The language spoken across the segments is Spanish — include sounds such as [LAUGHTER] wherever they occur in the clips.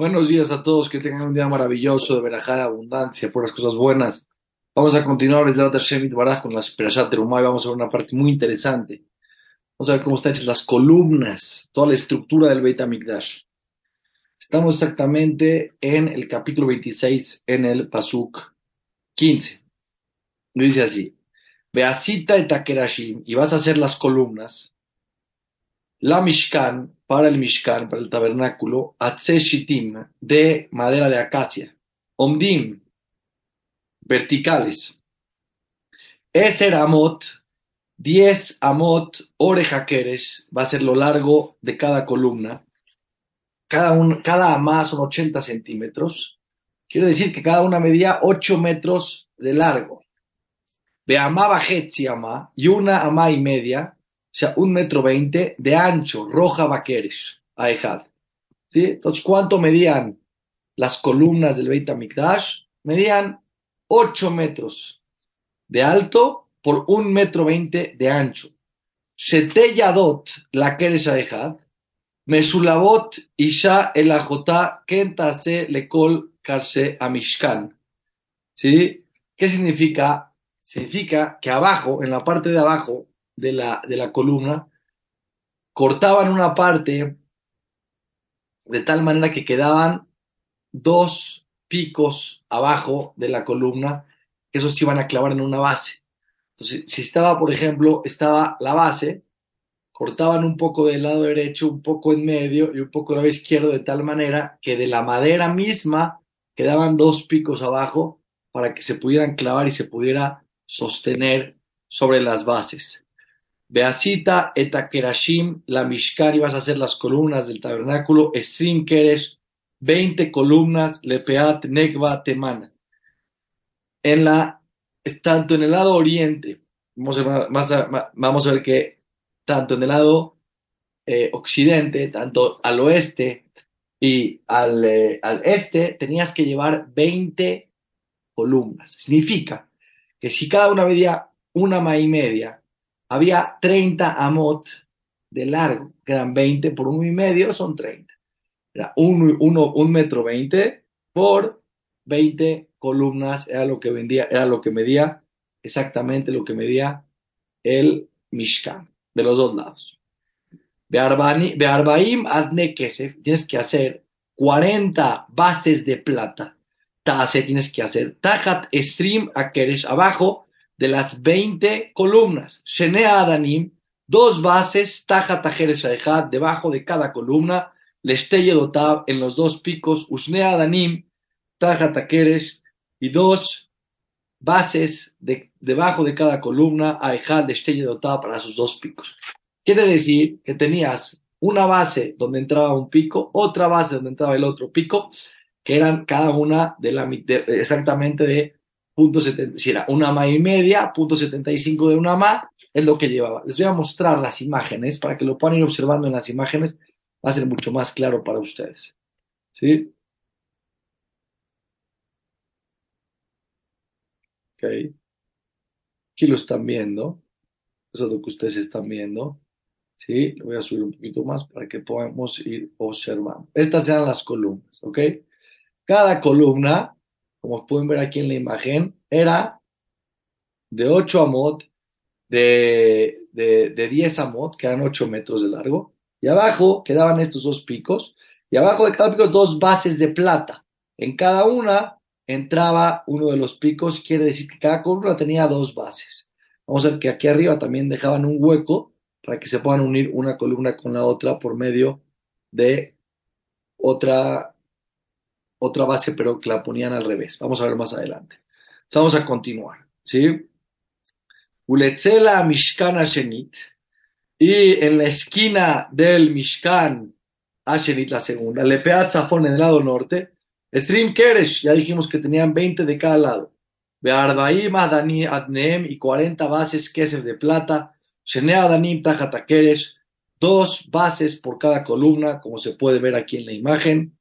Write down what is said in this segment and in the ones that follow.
Buenos días a todos, que tengan un día maravilloso de verajada, abundancia, puras cosas buenas. Vamos a continuar desde la Shemit Baraj con la Perashat y vamos a ver una parte muy interesante. Vamos a ver cómo están hechas las columnas, toda la estructura del Beit HaMikdash. Estamos exactamente en el capítulo 26, en el Pasuk 15. Lo dice así: Beasita et y vas a hacer las columnas. La Mishkan, para el Mishkan, para el tabernáculo, Atzeshitim, de madera de acacia. Omdim, verticales. Eser Amot, 10 Amot, orejaqueres, va a ser lo largo de cada columna. Cada, un, cada amá son 80 centímetros. Quiere decir que cada una medía 8 metros de largo. De amá y una amá y media, sea, un metro veinte de ancho, roja vaqueres, a Ejad. ¿Sí? Entonces, ¿cuánto medían las columnas del Beit HaMikdash? Medían 8 metros de alto por un metro veinte de ancho. Shete Yadot, la Keres a Ejad, Mesulabot Isha el Ajotá Kentase Lekol Karse Amishkan. ¿Sí? ¿Qué significa? Significa que abajo, en la parte de abajo, de la, de la columna, cortaban una parte de tal manera que quedaban dos picos abajo de la columna, que esos se iban a clavar en una base. Entonces, si estaba, por ejemplo, estaba la base, cortaban un poco del lado derecho, un poco en medio y un poco del lado izquierdo, de tal manera que de la madera misma quedaban dos picos abajo para que se pudieran clavar y se pudiera sostener sobre las bases. Beasita etakerashim, la mishkan, y vas a hacer las columnas del tabernáculo, estrim keresh, 20 columnas, lepeat negva temana. En la, tanto en el lado oriente, vamos a, a, vamos a ver que tanto en el lado eh, occidente, tanto al oeste y al, eh, al este, tenías que llevar 20 columnas. Significa que si cada una medía una ma y media, había 30 amot de largo, que eran 20 por uno y medio, son 30. Era un, uno, un metro 20 por 20 columnas, era lo que vendía, era lo que medía, exactamente lo que medía el Mishkan, de los dos lados. Bearbaim adne kesef, tienes que hacer 40 bases de plata. Tase tienes que hacer. Tajat stream akeresh, abajo de las 20 columnas. Shenea Adanim, dos bases, Taja Tajeres debajo de cada columna, Lesteye Dotab, en los dos picos, Usnea Adanim, Taja Tajeres, y dos bases de, debajo de cada columna, Aejad, Lesteye Dotab, para sus dos picos. Quiere decir que tenías una base donde entraba un pico, otra base donde entraba el otro pico, que eran cada una de la, de, exactamente de punto si era una ma y media, punto 75 de una ma, es lo que llevaba. Les voy a mostrar las imágenes para que lo puedan ir observando en las imágenes, va a ser mucho más claro para ustedes. ¿Sí? Ok. Aquí lo están viendo. Eso es lo que ustedes están viendo. ¿Sí? Lo voy a subir un poquito más para que podamos ir observando. Estas eran las columnas, ¿ok? Cada columna como pueden ver aquí en la imagen, era de 8 amot, de, de, de 10 amot, que eran 8 metros de largo, y abajo quedaban estos dos picos, y abajo de cada pico dos bases de plata. En cada una entraba uno de los picos, quiere decir que cada columna tenía dos bases. Vamos a ver que aquí arriba también dejaban un hueco para que se puedan unir una columna con la otra por medio de otra otra base, pero que la ponían al revés. Vamos a ver más adelante. Vamos a continuar. ¿Sí? Uletzela Mishkan Ashenit. Y en la esquina del Mishkan Ashenit, la segunda, Lepeat Zafón en el lado norte. Stream Keresh, ya dijimos que tenían 20 de cada lado. Bearbaim Adani Adneem y 40 bases Kesef de plata. Shenea Adanim Tajata Keresh. Dos bases por cada columna, como se puede ver aquí en la imagen.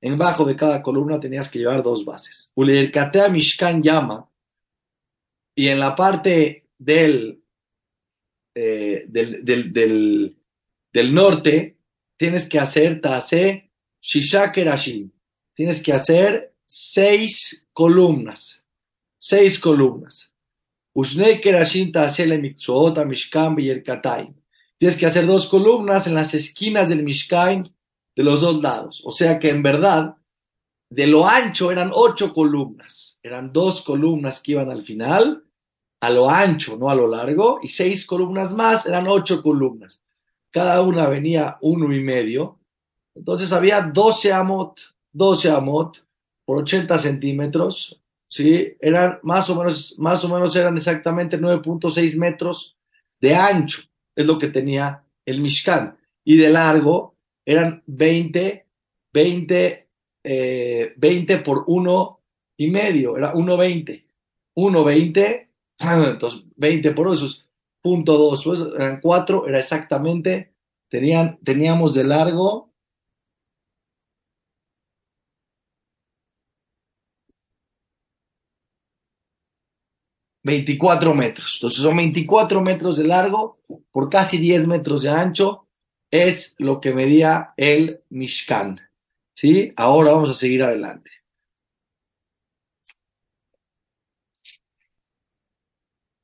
En bajo de cada columna tenías que llevar dos bases. Ulirkatea Mishkan llama. Y en la parte del, eh, del, del, norte, tienes que hacer Tase Shisha Kerashim. Tienes que hacer seis columnas. Seis columnas. Ushnei Kerashim Tase le Mikzuot Mishkan Katay. Tienes que hacer dos columnas en las esquinas del Mishkan de los dos lados. O sea que en verdad, de lo ancho eran ocho columnas. Eran dos columnas que iban al final, a lo ancho, no a lo largo, y seis columnas más, eran ocho columnas. Cada una venía uno y medio. Entonces había 12 amot, 12 amot por 80 centímetros, ¿sí? Eran más o menos, más o menos eran exactamente 9.6 metros de ancho, es lo que tenía el Mishkan. Y de largo eran 20, 20, 20 por uno y medio, era 1.20. 1.20, [CLEARS THROAT] entonces 20 por eso es punto 2, eran 4, era exactamente, tenían, teníamos de largo 24 metros. Entonces son 24 metros de largo por casi 10 metros de ancho. Es lo que medía el Mishkan. ¿Sí? Ahora vamos a seguir adelante.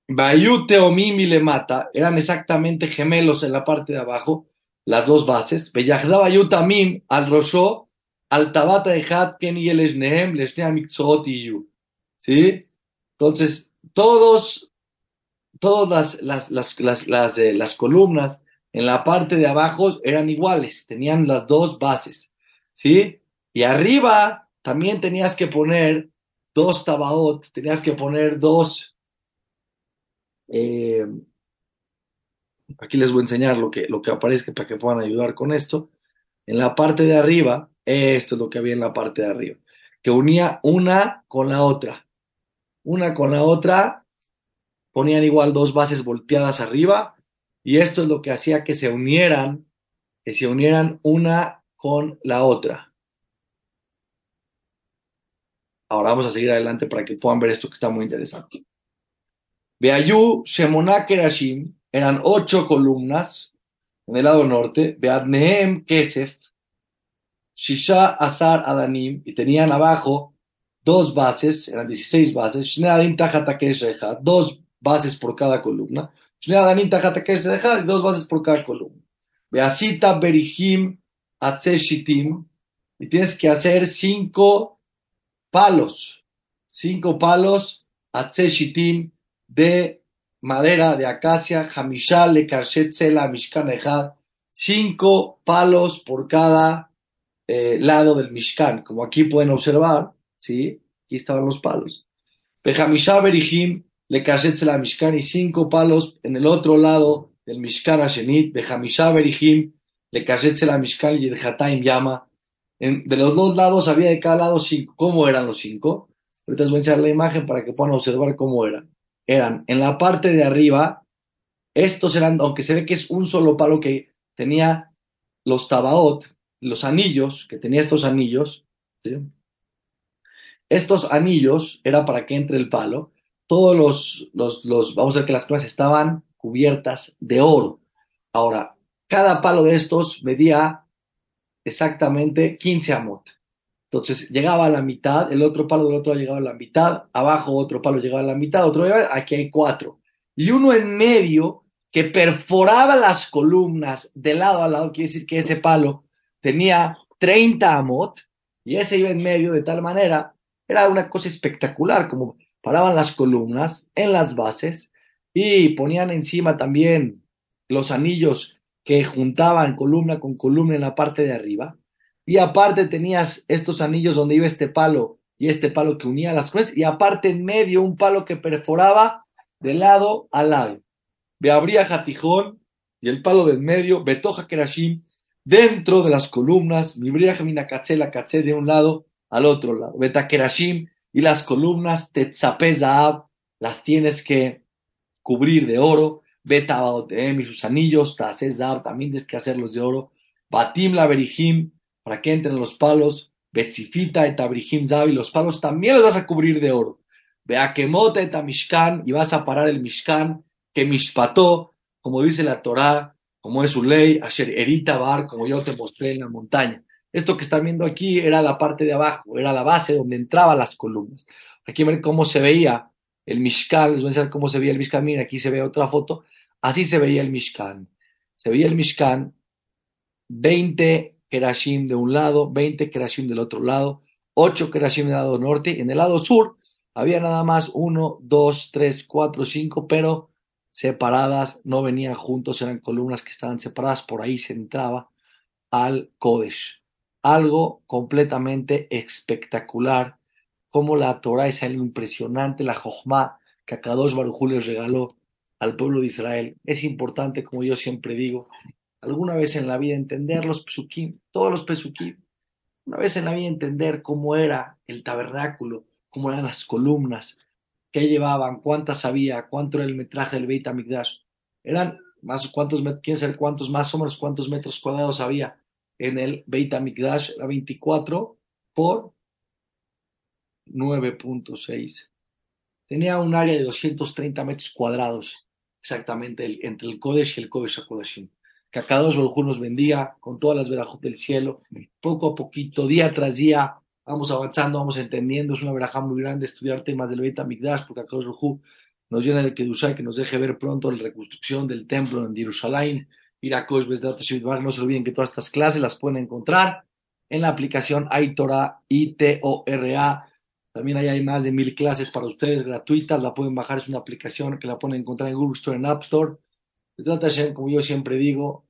Bayute o Mimi le mata, eran exactamente gemelos en la parte de abajo, las dos bases. Bayuta Mim al Rosho, al Tabata de el ¿Sí? Entonces, todos, todas las, las, las, las, eh, las columnas en la parte de abajo eran iguales, tenían las dos bases, ¿sí? Y arriba también tenías que poner dos tabaot, tenías que poner dos, eh, aquí les voy a enseñar lo que, lo que aparezca para que puedan ayudar con esto. En la parte de arriba, esto es lo que había en la parte de arriba, que unía una con la otra una con la otra, ponían igual dos bases volteadas arriba y esto es lo que hacía que se unieran, que se unieran una con la otra. Ahora vamos a seguir adelante para que puedan ver esto que está muy interesante. Beayu, Shemoná, Kerashim, eran ocho columnas en el lado norte. Beadnehem, Kesef, Shisha, Azar, Adanim, y tenían abajo dos bases, eran 16 bases, dos bases por cada columna, y dos bases por cada columna. Beasita berihim atzeshitim, y tienes que hacer cinco palos, cinco palos atzeshitim de madera de acacia, hamisha le karshet sela mishkan cinco palos por cada eh, lado del mishkan, como aquí pueden observar, ¿sí? Aquí estaban los palos. Bejamisha Berihim le la Mishkan y cinco palos en el otro lado del Mishkan Ashenit. Bejamisha Berihim le la Mishkan y el Hataim llama. de los dos lados había de cada lado cinco. ¿Cómo eran los cinco? Ahorita les voy a enseñar la imagen para que puedan observar cómo eran. Eran en la parte de arriba, estos eran, aunque se ve que es un solo palo que tenía los tabaot, los anillos, que tenía estos anillos, ¿sí? Estos anillos era para que entre el palo. Todos los, los, los vamos a ver que las clases estaban cubiertas de oro. Ahora, cada palo de estos medía exactamente 15 amot. Entonces llegaba a la mitad, el otro palo del otro llegaba a la mitad, abajo otro palo llegaba a la mitad, otro aquí hay cuatro. Y uno en medio que perforaba las columnas de lado a lado, quiere decir que ese palo tenía 30 amot y ese iba en medio de tal manera era una cosa espectacular, como paraban las columnas en las bases y ponían encima también los anillos que juntaban columna con columna en la parte de arriba. Y aparte tenías estos anillos donde iba este palo y este palo que unía las columnas. Y aparte en medio un palo que perforaba de lado a lado. Ve abría Jatijón y el palo del medio, Betoja Kerashim, dentro de las columnas, mi mina la caché de un lado al otro lado. Betakerashim y las columnas Tetzapé las tienes que cubrir de oro. Betabaoteem y sus anillos, Tasé también tienes que hacerlos de oro. Batim la Berijim, para que entren los palos. Betzifita et Abrihim Zab, y los palos también los vas a cubrir de oro. Beakemota et Mishkan, y vas a parar el Mishkan, que Mishpató, como dice la Torá, como es su ley, Asher Erita Bar, como yo te mostré en la montaña. Esto que están viendo aquí era la parte de abajo, era la base donde entraban las columnas. Aquí ven cómo se veía el Mishkan, les voy a enseñar cómo se veía el Mishkan. Miren, aquí se ve otra foto. Así se veía el Mishkan. Se veía el Mishkan, 20 Kerashim de un lado, 20 Kerashim del otro lado, 8 Kerashim del lado norte, y en el lado sur había nada más 1, 2, 3, 4, 5, pero separadas, no venían juntos, eran columnas que estaban separadas, por ahí se entraba al Kodesh. Algo completamente espectacular, como la Torah es algo impresionante, la Jochma que a Kadosh Baruj les regaló al pueblo de Israel. Es importante, como yo siempre digo, alguna vez en la vida entender los pesukim, todos los pesukim, una vez en la vida entender cómo era el tabernáculo, cómo eran las columnas, qué llevaban, cuántas había, cuánto era el metraje del Beit HaMikdash. Eran más, cuántos, quién sabe cuántos, más o menos cuántos metros cuadrados había en el Beit HaMikdash, era 24 por 9.6. Tenía un área de 230 metros cuadrados, exactamente, entre el Kodesh y el Kodesh HaKodeshim. Que a cada dos nos bendiga con todas las verajos del cielo, poco a poquito, día tras día, vamos avanzando, vamos entendiendo. Es una verajá muy grande estudiar temas del Beit HaMikdash, porque acá nos llena de Kedusha que nos deje ver pronto la reconstrucción del templo en Jerusalén. Ir a no se olviden que todas estas clases las pueden encontrar en la aplicación iTora, I-T-O-R-A. También ahí hay más de mil clases para ustedes gratuitas, la pueden bajar, es una aplicación que la pueden encontrar en Google Store, en App Store. De como yo siempre digo,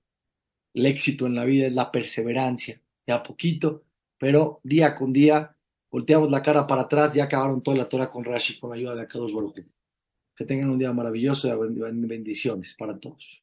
el éxito en la vida es la perseverancia, de a poquito, pero día con día volteamos la cara para atrás, ya acabaron toda la Torah con Rashi, con la ayuda de Akados Baruch. Que tengan un día maravilloso y bendiciones para todos.